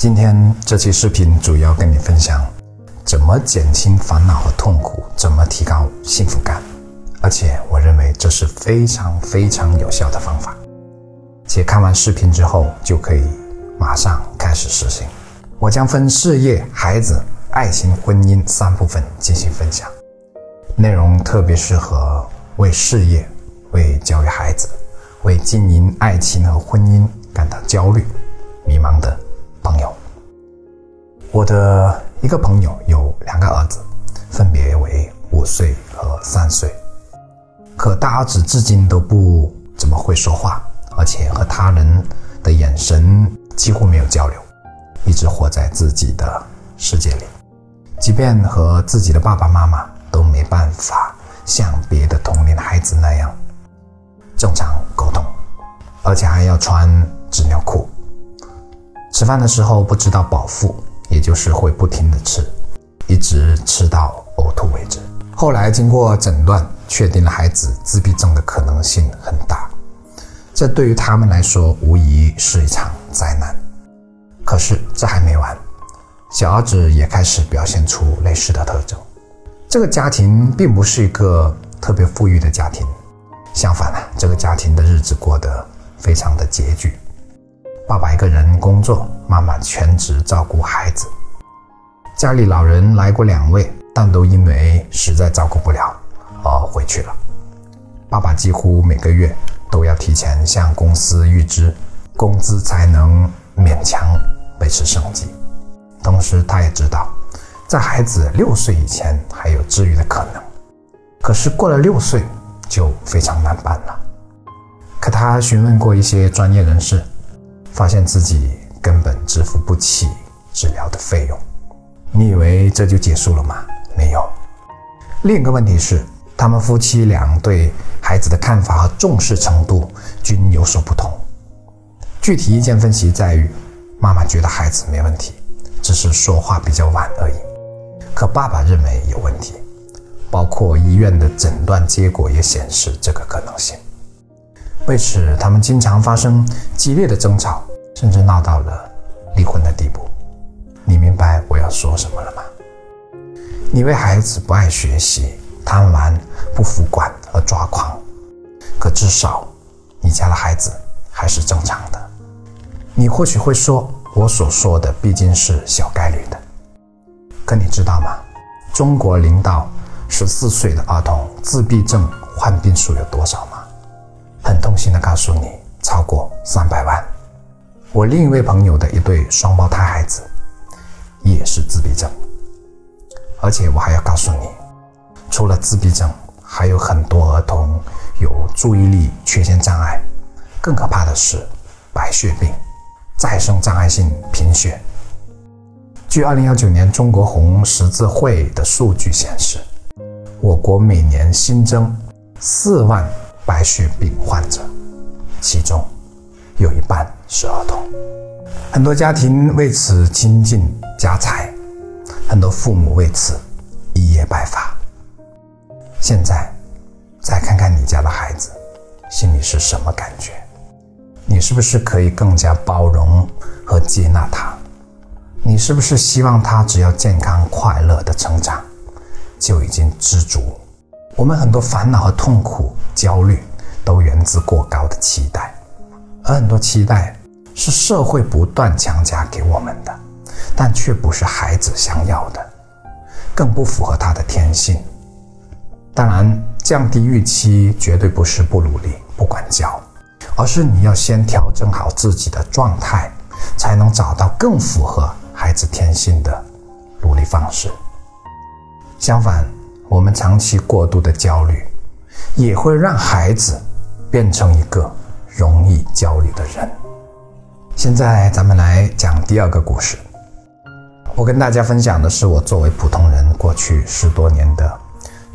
今天这期视频主要跟你分享怎么减轻烦恼和痛苦，怎么提高幸福感，而且我认为这是非常非常有效的方法。且看完视频之后就可以马上开始实行。我将分事业、孩子、爱情、婚姻三部分进行分享，内容特别适合为事业、为教育孩子、为经营爱情和婚姻感到焦虑、迷茫的。朋友，我的一个朋友有两个儿子，分别为五岁和三岁，可大儿子至今都不怎么会说话，而且和他人的眼神几乎没有交流，一直活在自己的世界里，即便和自己的爸爸妈妈都没办法像别的同龄孩子那样正常沟通，而且还要穿纸尿裤。吃饭的时候不知道饱腹，也就是会不停的吃，一直吃到呕吐为止。后来经过诊断，确定了孩子自闭症的可能性很大。这对于他们来说无疑是一场灾难。可是这还没完，小儿子也开始表现出类似的特征。这个家庭并不是一个特别富裕的家庭，相反呢，这个家庭的日子过得非常的拮据。爸爸一个人工作，妈妈全职照顾孩子。家里老人来过两位，但都因为实在照顾不了而回去了。爸爸几乎每个月都要提前向公司预支工资，才能勉强维持生计。同时，他也知道，在孩子六岁以前还有治愈的可能，可是过了六岁就非常难办了。可他询问过一些专业人士。发现自己根本支付不起治疗的费用，你以为这就结束了吗？没有。另一个问题是，他们夫妻俩对孩子的看法和重视程度均有所不同。具体意见分歧在于，妈妈觉得孩子没问题，只是说话比较晚而已，可爸爸认为有问题，包括医院的诊断结果也显示这个可能性。为此，他们经常发生激烈的争吵，甚至闹到了离婚的地步。你明白我要说什么了吗？你为孩子不爱学习、贪玩、不服管而抓狂，可至少你家的孩子还是正常的。你或许会说，我所说的毕竟是小概率的。可你知道吗？中国零到十四岁的儿童自闭症患病数有多少吗？痛心的告诉你，超过三百万。我另一位朋友的一对双胞胎孩子也是自闭症，而且我还要告诉你，除了自闭症，还有很多儿童有注意力缺陷障碍，更可怕的是白血病、再生障碍性贫血。据二零幺九年中国红十字会的数据显示，我国每年新增四万。白血病患者，其中有一半是儿童，很多家庭为此倾尽家财，很多父母为此一夜白发。现在，再看看你家的孩子，心里是什么感觉？你是不是可以更加包容和接纳他？你是不是希望他只要健康快乐的成长，就已经知足？我们很多烦恼和痛苦、焦虑，都源自过高的期待，而很多期待是社会不断强加给我们的，但却不是孩子想要的，更不符合他的天性。当然，降低预期绝对不是不努力、不管教，而是你要先调整好自己的状态，才能找到更符合孩子天性的努力方式。相反，我们长期过度的焦虑，也会让孩子变成一个容易焦虑的人。现在咱们来讲第二个故事。我跟大家分享的是我作为普通人过去十多年的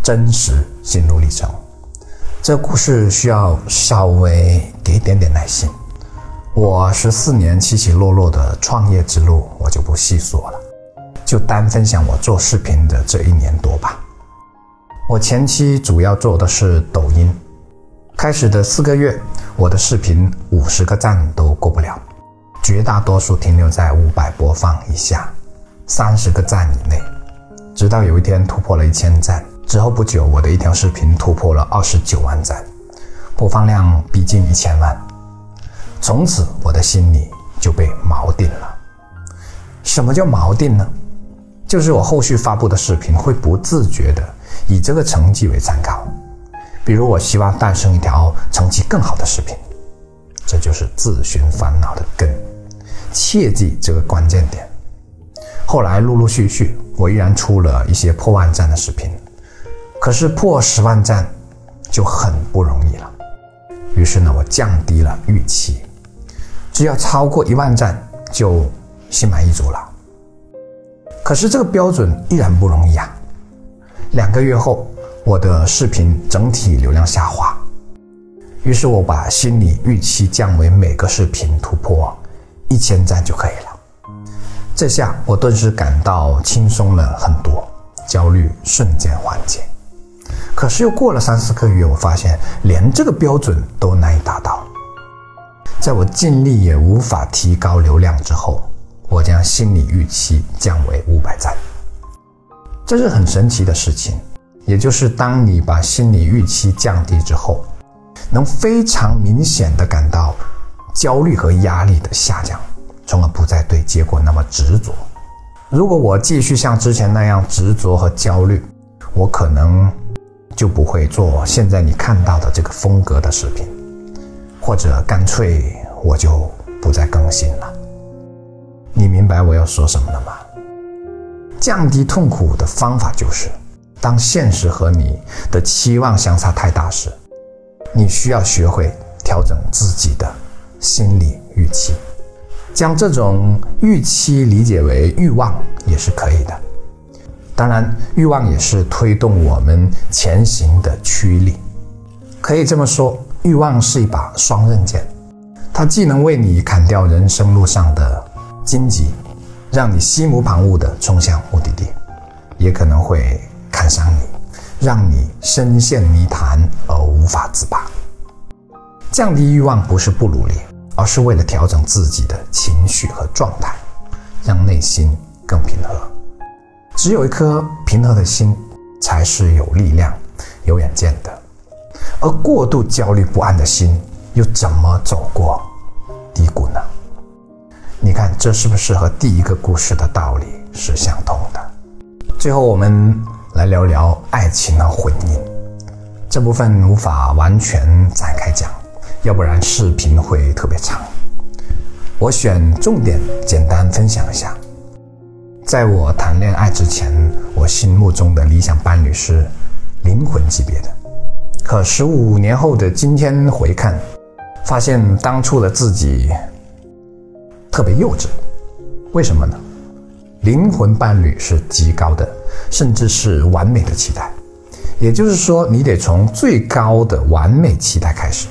真实心路历程。这故事需要稍微给一点点耐心。我十四年起起落落的创业之路，我就不细说了，就单分享我做视频的这一年多吧。我前期主要做的是抖音，开始的四个月，我的视频五十个赞都过不了，绝大多数停留在五百播放以下，三十个赞以内。直到有一天突破了一千赞之后不久，我的一条视频突破了二十九万赞，播放量逼近一千万。从此，我的心里就被锚定了。什么叫锚定呢？就是我后续发布的视频会不自觉的以这个成绩为参考。比如，我希望诞生一条成绩更好的视频，这就是自寻烦恼的根。切记这个关键点。后来陆陆续续，我依然出了一些破万赞的视频，可是破十万赞就很不容易了。于是呢，我降低了预期，只要超过一万赞就心满意足了。可是这个标准依然不容易啊！两个月后。我的视频整体流量下滑，于是我把心理预期降为每个视频突破一千赞就可以了。这下我顿时感到轻松了很多，焦虑瞬间缓解。可是又过了三四个月，我发现连这个标准都难以达到。在我尽力也无法提高流量之后，我将心理预期降为五百赞。这是很神奇的事情。也就是当你把心理预期降低之后，能非常明显的感到焦虑和压力的下降，从而不再对结果那么执着。如果我继续像之前那样执着和焦虑，我可能就不会做现在你看到的这个风格的视频，或者干脆我就不再更新了。你明白我要说什么了吗？降低痛苦的方法就是。当现实和你的期望相差太大时，你需要学会调整自己的心理预期，将这种预期理解为欲望也是可以的。当然，欲望也是推动我们前行的驱力。可以这么说，欲望是一把双刃剑，它既能为你砍掉人生路上的荆棘，让你心无旁骛地冲向目的地，也可能会。看上你，让你深陷泥潭而无法自拔。降低欲望不是不努力，而是为了调整自己的情绪和状态，让内心更平和。只有一颗平和的心，才是有力量、有远见的。而过度焦虑不安的心，又怎么走过低谷呢？看，这是不是和第一个故事的道理是相通的？最后，我们。来聊聊爱情和婚姻这部分无法完全展开讲，要不然视频会特别长。我选重点简单分享一下。在我谈恋爱之前，我心目中的理想伴侣是灵魂级别的。可十五年后的今天回看，发现当初的自己特别幼稚。为什么呢？灵魂伴侣是极高的，甚至是完美的期待。也就是说，你得从最高的完美期待开始。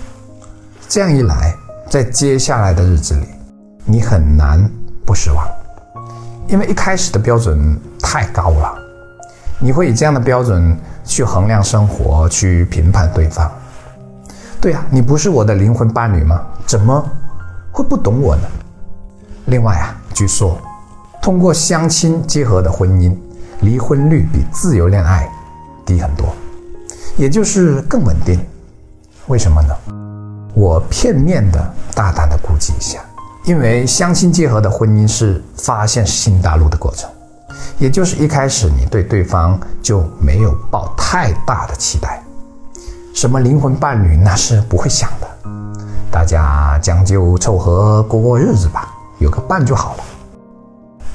这样一来，在接下来的日子里，你很难不失望，因为一开始的标准太高了。你会以这样的标准去衡量生活，去评判对方。对呀，你不是我的灵魂伴侣吗？怎么会不懂我呢？另外啊，据说。通过相亲结合的婚姻，离婚率比自由恋爱低很多，也就是更稳定。为什么呢？我片面的大胆的估计一下，因为相亲结合的婚姻是发现新大陆的过程，也就是一开始你对对方就没有抱太大的期待，什么灵魂伴侣那是不会想的，大家将就凑合过过日子吧，有个伴就好了。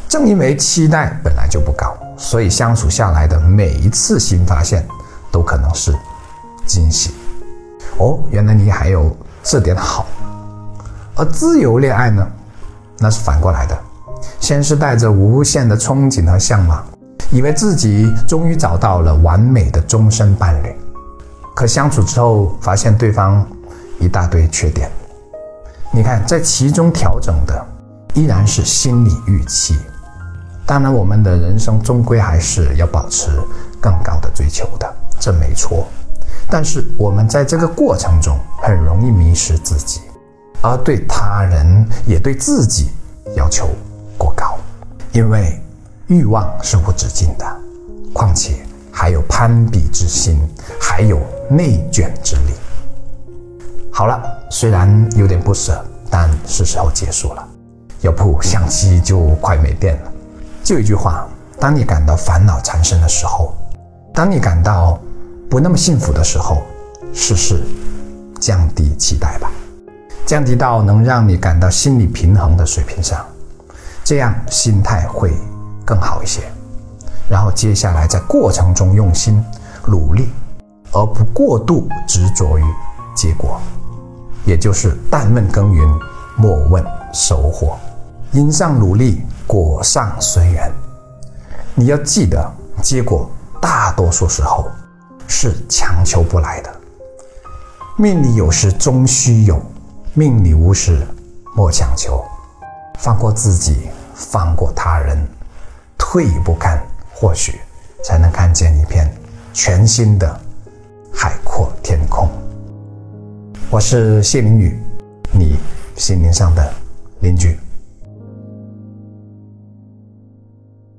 正因为期待本来就不高，所以相处下来的每一次新发现都可能是惊喜。哦，原来你还有这点好。而自由恋爱呢，那是反过来的，先是带着无限的憧憬和向往，以为自己终于找到了完美的终身伴侣，可相处之后发现对方一大堆缺点。你看，在其中调整的依然是心理预期。当然，我们的人生终归还是要保持更高的追求的，这没错。但是我们在这个过程中很容易迷失自己，而对他人也对自己要求过高，因为欲望是无止境的，况且还有攀比之心，还有内卷之力。好了，虽然有点不舍，但是时候结束了，要不相机就快没电了。就一句话：当你感到烦恼缠身的时候，当你感到不那么幸福的时候，试试降低期待吧。降低到能让你感到心理平衡的水平上，这样心态会更好一些。然后接下来在过程中用心努力，而不过度执着于结果，也就是但问耕耘，莫问收获。因上努力，果上随缘。你要记得，结果大多数时候是强求不来的。命里有时终须有。命里无时莫强求，放过自己，放过他人，退一步看，或许才能看见一片全新的海阔天空。我是谢林宇，你心灵上的邻居。